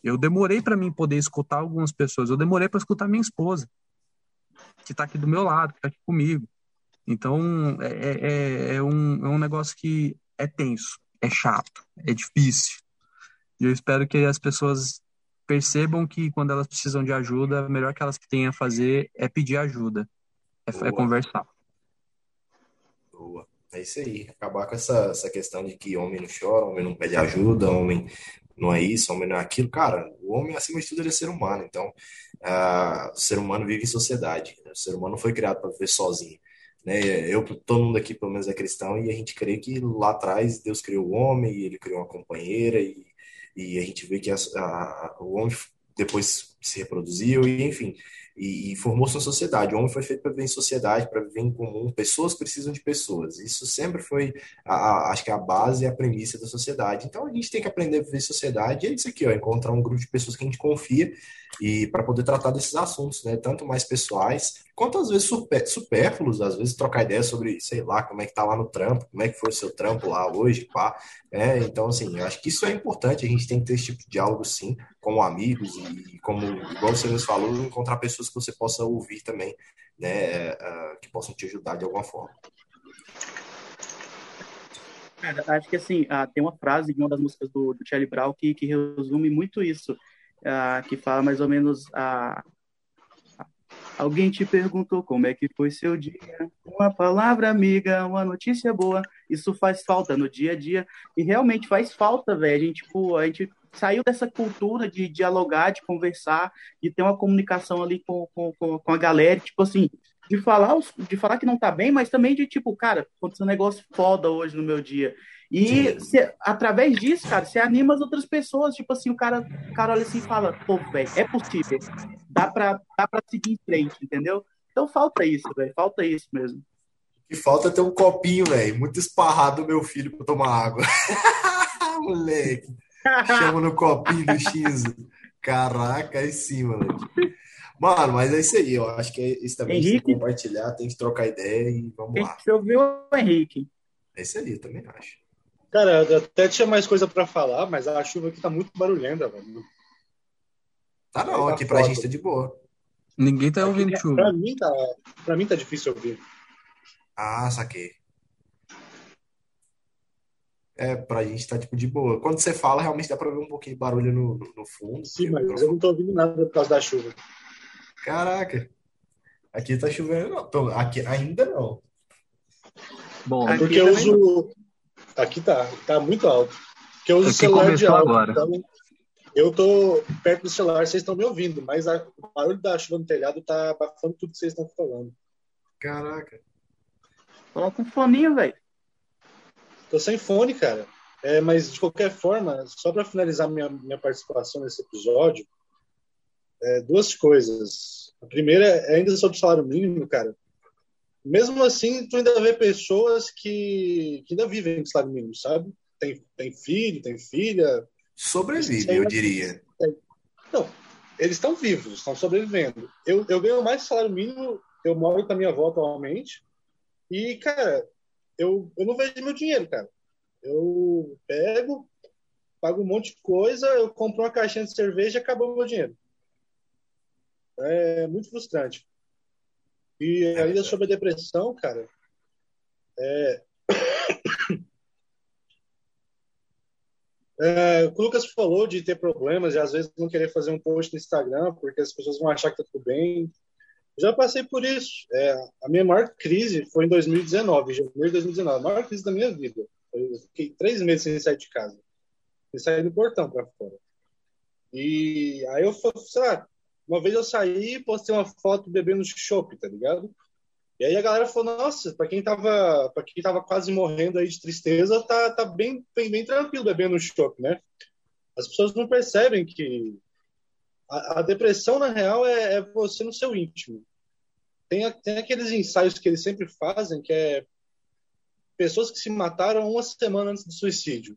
Eu demorei para mim poder escutar algumas pessoas. Eu demorei para escutar minha esposa, que está aqui do meu lado, que está aqui comigo. Então é, é, é, é, um, é um negócio que é tenso, é chato, é difícil. E eu espero que as pessoas percebam que quando elas precisam de ajuda, o melhor que elas têm a fazer é pedir ajuda, é, é conversar.
Boa. É isso aí. Acabar com essa, essa questão de que homem não chora, homem não pede ajuda, homem não é isso, homem não é aquilo. Cara, o homem, acima de tudo, ele é ser humano. Então, uh, o ser humano vive em sociedade. Né? O ser humano não foi criado para viver sozinho. Né? Eu, todo mundo aqui, pelo menos, é cristão e a gente crê que lá atrás Deus criou o homem e ele criou uma companheira e, e a gente vê que a, a, o homem depois se reproduziu e, enfim, e, e formou sua sociedade. O homem foi feito para viver em sociedade, para viver em comum. Pessoas precisam de pessoas. Isso sempre foi, a, a, acho que a base e a premissa da sociedade. Então a gente tem que aprender a viver em sociedade. E é isso aqui, ó, encontrar um grupo de pessoas que a gente confia e para poder tratar desses assuntos, né? Tanto mais pessoais quanto às vezes supérfluos, às vezes trocar ideia sobre, sei lá, como é que tá lá no trampo, como é que foi o seu trampo lá hoje, pá. É, então, assim, eu acho que isso é importante, a gente tem que ter esse tipo de diálogo, sim, como amigos e como, igual você nos falou, encontrar pessoas que você possa ouvir também, né, uh, que possam te ajudar de alguma forma.
Cara, acho que assim, uh, tem uma frase de uma das músicas do, do Charlie Brown que, que resume muito isso, uh, que fala mais ou menos a Alguém te perguntou como é que foi seu dia? Uma palavra amiga, uma notícia boa. Isso faz falta no dia a dia. E realmente faz falta, velho. A gente, tipo, a gente saiu dessa cultura de dialogar, de conversar, de ter uma comunicação ali com, com, com a galera, tipo assim, de falar, de falar que não tá bem, mas também de tipo, cara, aconteceu um negócio foda hoje no meu dia. E cê, através disso, cara, você anima as outras pessoas. Tipo assim, o cara, o cara olha assim e fala, pô, velho, é possível. Dá pra, dá pra seguir em frente, entendeu? Então falta isso, velho. Falta isso mesmo.
E falta ter um copinho, velho, muito esparrado do meu filho pra tomar água. Moleque. Chama no copinho do X. Caraca, aí sim, moleque. Mano, mas é isso aí, eu acho que é isso também Henrique, tem que compartilhar, tem que trocar ideia e vamos
tem
lá.
Você ouviu o Henrique?
É isso aí, eu também acho.
Cara, eu até tinha mais coisa para falar, mas a chuva aqui tá muito barulhenta, velho.
Tá não, aqui pra gente tá de boa.
Ninguém tá ouvindo aqui, chuva.
Pra mim tá, pra mim tá difícil ouvir.
Ah, saquei. É, pra gente tá tipo de boa. Quando você fala, realmente dá pra ver um pouquinho de barulho no, no fundo.
Sim, mas eu não tô ouvindo nada por causa da chuva.
Caraca. Aqui tá chovendo, não. Aqui ainda não.
Bom, aqui porque eu uso. Não. Aqui tá, tá muito alto. Porque eu uso o celular de alto. Agora. Então, eu tô perto do celular, vocês estão me ouvindo, mas a, o barulho da chuva no telhado tá abafando tudo que vocês estão falando.
Caraca.
Coloca um foninho, velho.
Tô sem fone, cara. É, mas de qualquer forma, só para finalizar minha, minha participação nesse episódio, é, duas coisas. A primeira é ainda sobre o salário mínimo, cara. Mesmo assim, tu ainda vê pessoas que, que ainda vivem de salário mínimo, sabe? Tem, tem filho, tem filha.
Sobrevive, eu diria.
Não, eles estão vivos, estão sobrevivendo. Eu, eu ganho mais salário mínimo, eu moro com a minha avó atualmente, e, cara, eu, eu não vejo meu dinheiro, cara. Eu pego, pago um monte de coisa, eu compro uma caixinha de cerveja e acabou meu dinheiro. É muito frustrante. E ainda sobre a depressão, cara, é... é... o Lucas falou de ter problemas e às vezes não querer fazer um post no Instagram porque as pessoas vão achar que tá tudo bem. Já passei por isso. É, a minha maior crise foi em 2019, janeiro de 2019, a maior crise da minha vida. Eu fiquei três meses sem sair de casa, sem sair do portão para fora. E aí eu, sei lá, uma vez eu saí e postei uma foto bebendo chopp, tá ligado? E aí a galera falou, nossa, para quem tava, para quem tava quase morrendo aí de tristeza, tá, tá bem, bem, bem tranquilo bebendo chopp, né? As pessoas não percebem que a, a depressão na real é, é, você no seu íntimo. Tem, tem aqueles ensaios que eles sempre fazem, que é pessoas que se mataram uma semana antes do suicídio.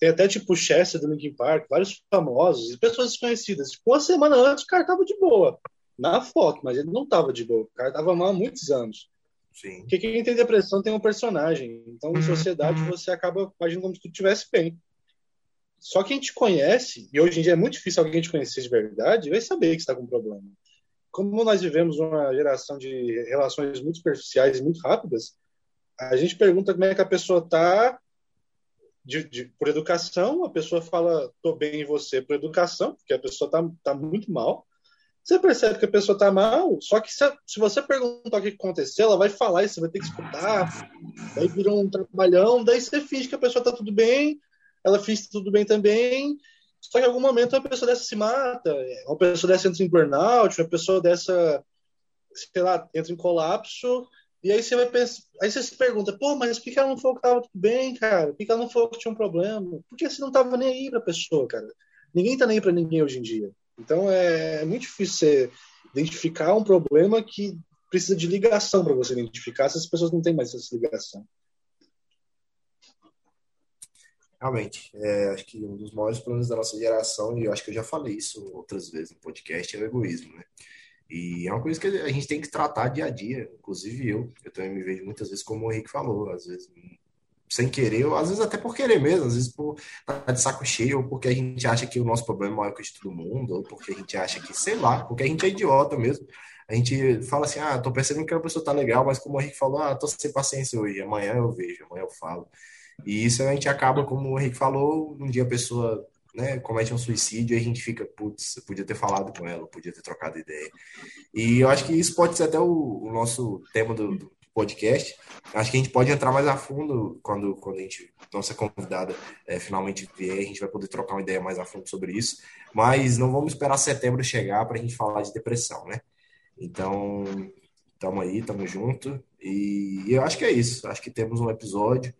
Tem até tipo Chester do Linkin Park, vários famosos pessoas desconhecidas. Uma semana antes o cara tava de boa. Na foto, mas ele não tava de boa. O cara tava mal há muitos anos.
Sim.
Porque quem tem depressão tem um personagem. Então, em uhum, sociedade, uhum. você acaba agindo como se tu estivesse bem. Só quem te conhece, e hoje em dia é muito difícil alguém te conhecer de verdade, vai saber que está com um problema. Como nós vivemos uma geração de relações muito superficiais e muito rápidas, a gente pergunta como é que a pessoa está de, de, por educação, a pessoa fala, tô bem em você por educação, porque a pessoa tá, tá muito mal. Você percebe que a pessoa tá mal, só que se, se você perguntar o que aconteceu, ela vai falar e você vai ter que escutar, daí vira um trabalhão, daí você finge que a pessoa tá tudo bem, ela finge tudo bem também, só que em algum momento uma pessoa dessa se mata, uma pessoa dessa entra em burnout, uma pessoa dessa, sei lá, entra em colapso, e aí você vai pensar, aí você se pergunta, pô, mas por que ela não falou que tava tudo bem, cara? Por que ela não falou que tinha um problema? Por que você não tava nem aí pra pessoa, cara? Ninguém tá nem aí pra ninguém hoje em dia. Então é, é muito difícil você identificar um problema que precisa de ligação para você identificar, se as pessoas não têm mais essa ligação.
Realmente, é, acho que um dos maiores problemas da nossa geração, e eu acho que eu já falei isso outras vezes no podcast, é o egoísmo, né? E é uma coisa que a gente tem que tratar dia a dia, inclusive eu. Eu também me vejo muitas vezes como o Henrique falou, às vezes sem querer, ou às vezes até por querer mesmo, às vezes por estar tá de saco cheio, ou porque a gente acha que o nosso problema é maior que o de todo mundo, ou porque a gente acha que, sei lá, porque a gente é idiota mesmo. A gente fala assim, ah, tô percebendo que a pessoa tá legal, mas como o Henrique falou, ah, tô sem paciência hoje, amanhã eu vejo, amanhã eu falo. E isso a gente acaba, como o Henrique falou, um dia a pessoa né, comete um suicídio e a gente fica, putz, podia ter falado com ela, podia ter trocado ideia. E eu acho que isso pode ser até o, o nosso tema do, do, podcast. Acho que a gente pode entrar mais a fundo quando, quando a gente, nossa convidada é, finalmente vier, a gente vai poder trocar uma ideia mais a fundo sobre isso. Mas não vamos esperar setembro chegar para a gente falar de depressão, né? Então, estamos aí, estamos junto. E eu acho que é isso. Acho que temos um episódio.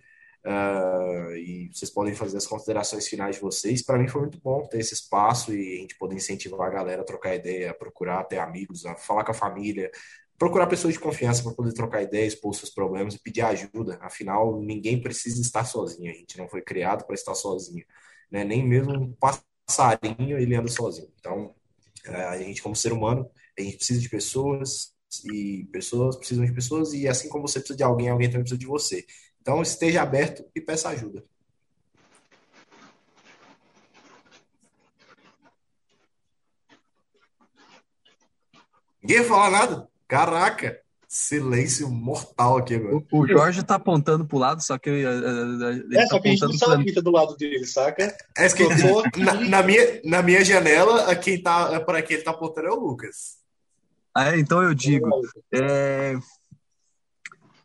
Uh, e vocês podem fazer as considerações finais de vocês. Para mim foi muito bom ter esse espaço e a gente poder incentivar a galera a trocar ideia, a procurar ter amigos, a falar com a família, procurar pessoas de confiança para poder trocar ideias, expor seus problemas e pedir ajuda. Afinal, ninguém precisa estar sozinho. A gente não foi criado para estar sozinho, né? Nem mesmo um passarinho ele anda sozinho. Então, a gente como ser humano A gente precisa de pessoas e pessoas precisam de pessoas e assim como você precisa de alguém, alguém também precisa de você. Então esteja aberto e peça ajuda. Ninguém fala nada? Caraca! Silêncio mortal aqui agora.
O, o Jorge tá apontando pro lado, só que ele,
ele é, tá só que a gente não sabe quem do lado dele, saca?
É, que, na, na, minha, na minha janela, quem tá, para quem ele tá apontando é o Lucas.
Ah, é, então eu digo. É...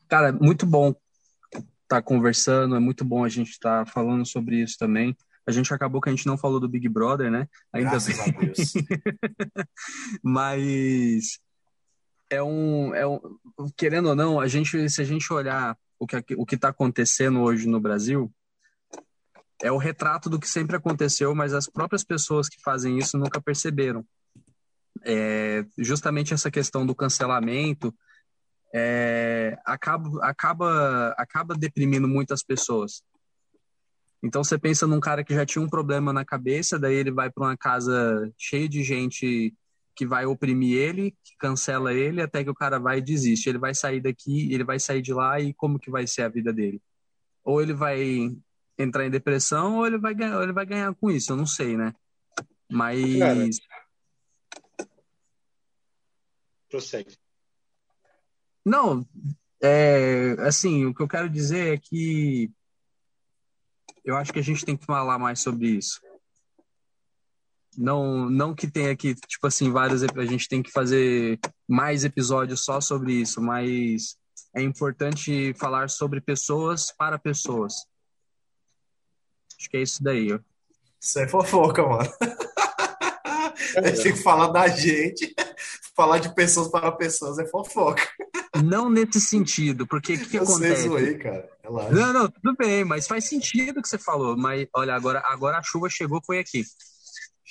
Cara, muito bom estar tá conversando, é muito bom a gente estar tá falando sobre isso também. A gente acabou que a gente não falou do Big Brother, né? Ainda
Graças bem. a Deus.
Mas é um, é um, querendo ou não, a gente, se a gente olhar o que o que está acontecendo hoje no Brasil, é o retrato do que sempre aconteceu, mas as próprias pessoas que fazem isso nunca perceberam. É, justamente essa questão do cancelamento é, acaba, acaba, acaba deprimindo muitas pessoas. Então você pensa num cara que já tinha um problema na cabeça, daí ele vai para uma casa cheia de gente que vai oprimir ele, que cancela ele, até que o cara vai e desiste. Ele vai sair daqui, ele vai sair de lá e como que vai ser a vida dele? Ou ele vai entrar em depressão ou ele vai ganhar, ou ele vai ganhar com isso, eu não sei, né? Mas cara,
prossegue.
Não, é, assim, o que eu quero dizer é que eu acho que a gente tem que falar mais sobre isso. Não, não que tenha que, tipo assim, vários. A gente tem que fazer mais episódios só sobre isso, mas é importante falar sobre pessoas para pessoas. Acho que é isso daí. Ó.
Isso é fofoca, mano. A gente tem que falar da gente, falar de pessoas para pessoas é fofoca.
Não nesse sentido, porque o que, que
eu
acontece?
Zoei, cara. Relaxa.
Não, não, tudo bem, mas faz sentido o que você falou. Mas olha, agora, agora a chuva chegou, foi aqui.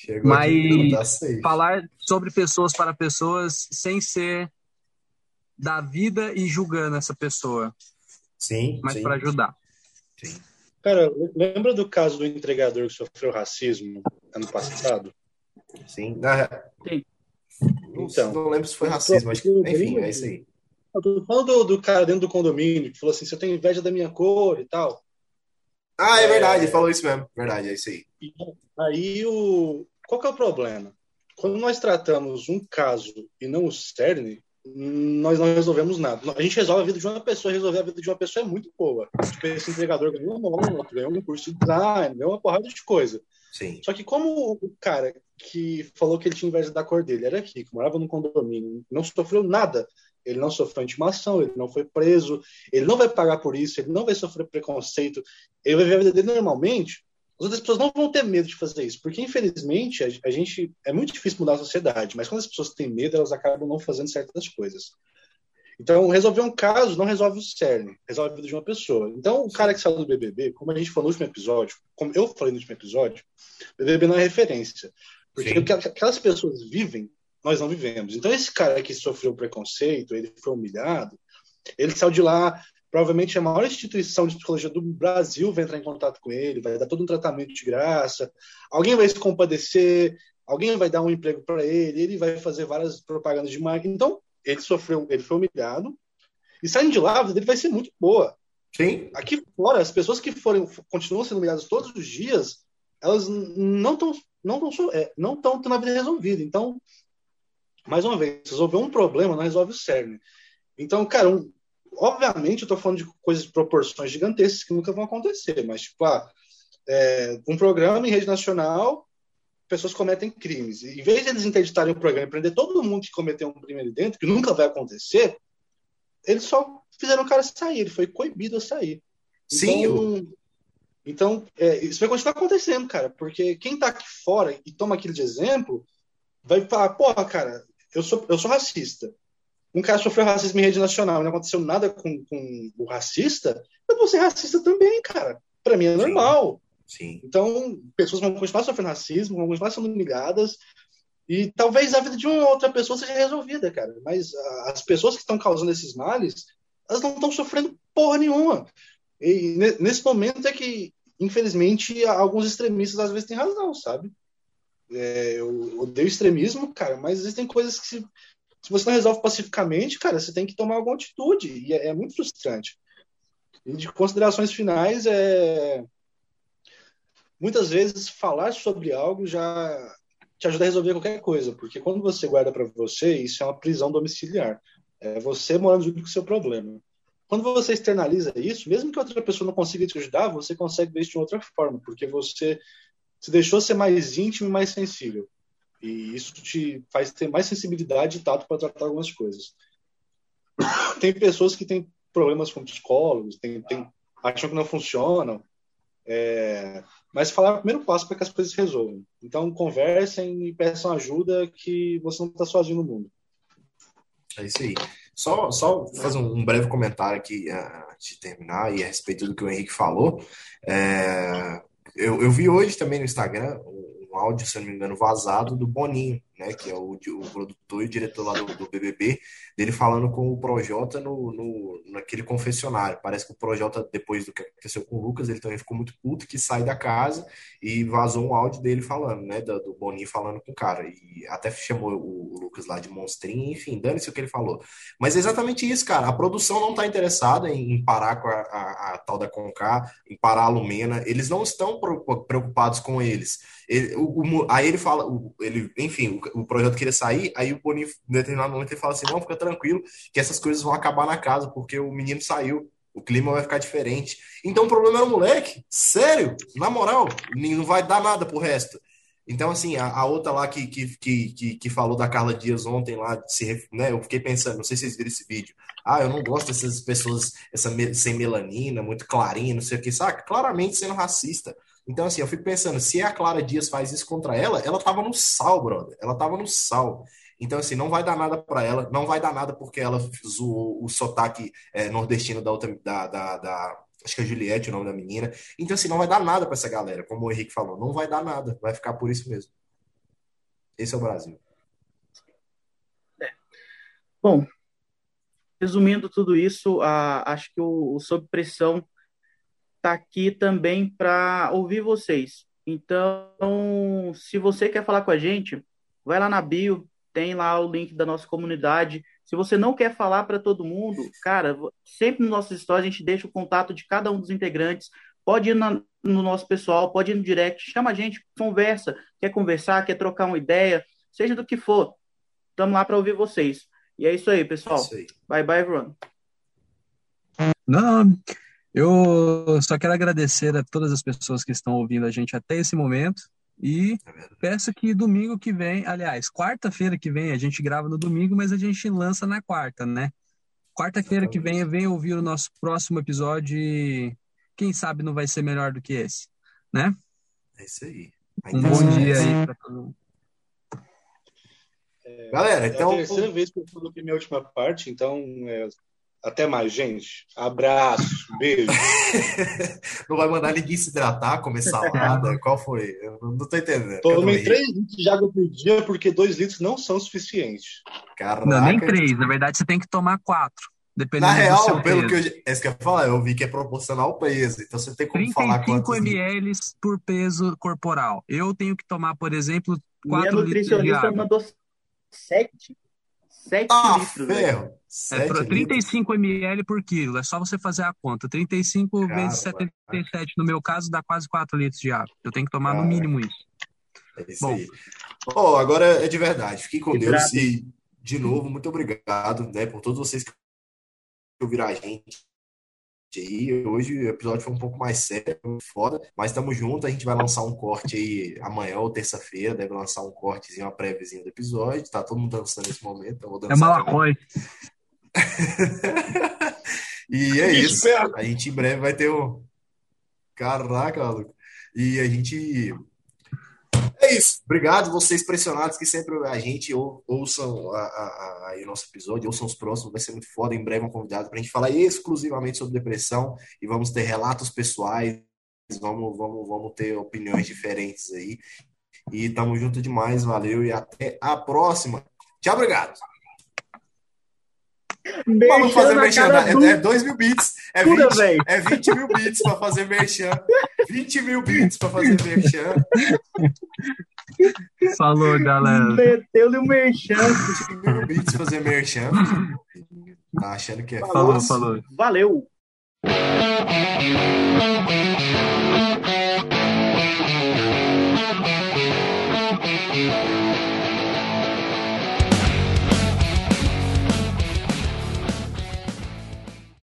Chegou
Mas
tá
falar sobre pessoas para pessoas sem ser da vida e julgando essa pessoa.
Sim.
Mas para ajudar.
Sim.
Cara, lembra do caso do entregador que sofreu racismo ano passado?
Sim. Na...
Sim.
Não, então, não lembro se foi racismo, mas enfim, é isso aí.
Eu tô falando do, do, cara dentro do condomínio que falou assim: você tem inveja da minha cor e tal.
Ah, é, é verdade, ele falou isso mesmo. Verdade, é isso aí.
Aí o, qual que é o problema? Quando nós tratamos um caso e não o cerne, nós não resolvemos nada. A gente resolve a vida de uma pessoa, resolver a vida de uma pessoa é muito boa. Tipo, esse entregador ganhou um outro, ganhou um curso de design, ganhou uma porrada de coisa.
Sim.
Só que como o cara que falou que ele tinha inveja da cor dele era rico, morava num condomínio, não sofreu nada, ele não sofreu intimação, ele não foi preso, ele não vai pagar por isso, ele não vai sofrer preconceito, ele vai viver a vida dele normalmente, as outras pessoas não vão ter medo de fazer isso, porque infelizmente a, gente é muito difícil mudar a sociedade, mas quando as pessoas têm medo, elas acabam não fazendo certas coisas. Então, resolver um caso não resolve o cerne, resolve a vida de uma pessoa. Então, o cara que saiu do BBB, como a gente falou no último episódio, como eu falei no último episódio, o BBB não é referência. Porque Sim. o que aquelas pessoas vivem, nós não vivemos. Então, esse cara que sofreu preconceito, ele foi humilhado, ele saiu de lá provavelmente a maior instituição de psicologia do Brasil vai entrar em contato com ele, vai dar todo um tratamento de graça, alguém vai se compadecer, alguém vai dar um emprego para ele, ele vai fazer várias propagandas de marketing. Então, ele sofreu, ele foi humilhado, e saindo de lá, a vida dele vai ser muito boa.
Sim.
Aqui fora, as pessoas que forem, continuam sendo humilhadas todos os dias, elas não estão não estão é, não estão tendo a vida resolvida. Então, mais uma vez, resolver um problema não resolve o cerne. Então, cara, um, Obviamente, eu estou falando de coisas de proporções gigantescas que nunca vão acontecer, mas, tipo, ah, é, um programa em rede nacional, pessoas cometem crimes. E, em vez de eles interditarem o programa e prender todo mundo que cometeu um crime ali dentro, que nunca vai acontecer, eles só fizeram o cara sair, ele foi coibido a sair.
Sim.
Então, então é, isso vai continuar acontecendo, cara, porque quem está aqui fora e toma aquilo de exemplo vai falar, porra, cara, eu sou, eu sou racista um cara sofreu racismo em rede nacional e não aconteceu nada com, com o racista, eu vou ser racista também, cara. Para mim é normal.
Sim. Sim.
Então, pessoas vão continuar sofrendo racismo, vão continuar sendo humilhadas, e talvez a vida de uma outra pessoa seja resolvida, cara. Mas as pessoas que estão causando esses males, elas não estão sofrendo porra nenhuma. E nesse momento é que, infelizmente, alguns extremistas às vezes têm razão, sabe? É, eu odeio extremismo, cara, mas existem coisas que se, se você não resolve pacificamente, cara, você tem que tomar alguma atitude. E é, é muito frustrante. E de considerações finais, é muitas vezes falar sobre algo já te ajuda a resolver qualquer coisa, porque quando você guarda para você, isso é uma prisão domiciliar. É você morando junto com o seu problema. Quando você externaliza isso, mesmo que outra pessoa não consiga te ajudar, você consegue ver isso de outra forma, porque você se deixou ser mais íntimo e mais sensível. E isso te faz ter mais sensibilidade e tato para tratar algumas coisas. Tem pessoas que têm problemas com psicólogos, tem, tem, acham que não funcionam, é, mas falar é o primeiro passo para que as coisas se resolvam. Então, conversem e peçam ajuda que você não está sozinho no mundo.
É isso aí. Só, só fazer um breve comentário aqui uh, antes de terminar e a respeito do que o Henrique falou. É, eu, eu vi hoje também no Instagram um áudio, se não me engano, vazado do Boninho, né, que é o, o produtor e o diretor lá do, do, BBB, dele falando com o Projota no, no, naquele confessionário. Parece que o Projota, depois do que aconteceu com o Lucas, ele também ficou muito puto que sai da casa e vazou um áudio dele falando, né, do, do Boninho falando com o cara. E até chamou o, o Lucas lá de monstrinho, enfim, dane-se o que ele falou. Mas é exatamente isso, cara. A produção não está interessada em, em, parar com a, a, a, tal da Conká, em parar a Lumena. Eles não estão preocupados com eles. Ele, o, o, aí ele fala, ele, enfim, o projeto queria sair, aí o Boninho, em determinado momento, ele fala assim: não, fica tranquilo, que essas coisas vão acabar na casa, porque o menino saiu, o clima vai ficar diferente. Então o problema era o moleque, sério, na moral, não vai dar nada pro resto. Então, assim, a, a outra lá que, que, que, que, falou da Carla Dias ontem lá, se, né, eu fiquei pensando, não sei se vocês viram esse vídeo. Ah, eu não gosto dessas pessoas essa, sem melanina, muito clarinha, não sei o que, saca? Claramente sendo racista. Então, assim, eu fico pensando, se a Clara Dias faz isso contra ela, ela tava no sal, brother. Ela tava no sal. Então, assim, não vai dar nada para ela, não vai dar nada porque ela zoou o sotaque é, nordestino da outra, da, da, da, acho que é Juliette o nome da menina. Então, assim, não vai dar nada para essa galera, como o Henrique falou, não vai dar nada, vai ficar por isso mesmo. Esse é o Brasil.
É. Bom, resumindo tudo isso, a, acho que o, o Sob Pressão está aqui também para ouvir vocês. Então, se você quer falar com a gente, vai lá na bio, tem lá o link da nossa comunidade. Se você não quer falar para todo mundo, cara, sempre nos nossos stories a gente deixa o contato de cada um dos integrantes. Pode ir na, no nosso pessoal, pode ir no direct, chama a gente, conversa, quer conversar, quer trocar uma ideia, seja do que for. Estamos lá para ouvir vocês. E é isso aí, pessoal. É isso aí. Bye bye, everyone.
Não, eu só quero agradecer a todas as pessoas que estão ouvindo a gente até esse momento e peço que domingo que vem, aliás, quarta-feira que vem, a gente grava no domingo, mas a gente lança na quarta, né? Quarta-feira que vem, vem ouvir o nosso próximo episódio e quem sabe não vai ser melhor do que esse, né?
É isso aí.
Um bom dia aí para todo mundo.
É, Galera, então. É a terceira vez que eu coloquei minha última parte, então é, até mais, gente. Abraço, beijo.
não vai mandar ninguém se hidratar, comer salada? Qual foi? Eu não tô entendendo.
Tomei 3 litros de água por dia porque 2 litros não são suficientes.
Caraca. Não, nem 3. Na verdade, você tem que tomar 4. Dependendo
Na real, pelo que eu, é isso que eu ia falar, eu vi que é proporcional ao peso. Então você tem como falar quantos...
35 ml por peso corporal. Eu tenho que tomar, por exemplo, 4 Minha litros de água. nutricionista
mandou 7. 7 ah, litros. Né? Ferro.
É para 35 ml por quilo. É só você fazer a conta. 35 Cara, vezes 77, cara. no meu caso, dá quase 4 litros de água. Eu tenho que tomar Cara. no mínimo isso.
É isso Bom. aí. Oh, agora é de verdade. Fiquem com Deus e, de novo, muito obrigado né, por todos vocês que ouviram a gente aí. Hoje o episódio foi um pouco mais sério, foda, mas estamos juntos. A gente vai lançar um corte aí amanhã ou terça-feira. Deve lançar um cortezinho, uma préviazinha do episódio. Tá todo mundo dançando nesse momento. Eu vou
é malacói.
e é isso. A gente em breve vai ter um. Caraca, maluco. E a gente é isso. Obrigado, vocês pressionados que sempre a gente ou, ouçam a, a, a, o nosso episódio, ouçam os próximos, vai ser muito foda. Em breve um convidado para a gente falar exclusivamente sobre depressão e vamos ter relatos pessoais, vamos, vamos, vamos ter opiniões diferentes aí. E tamo junto demais, valeu e até a próxima. Tchau, obrigado. Vamos fazer merchan. É 2 é mil bits. É 20, é 20 mil bits para fazer merchan. 20 mil bits para fazer merchan.
Falou, galera.
Meteu-lhe o merchan.
20 mil bits fazer merchan. Tá achando que é
falou,
fácil.
Falou.
Valeu.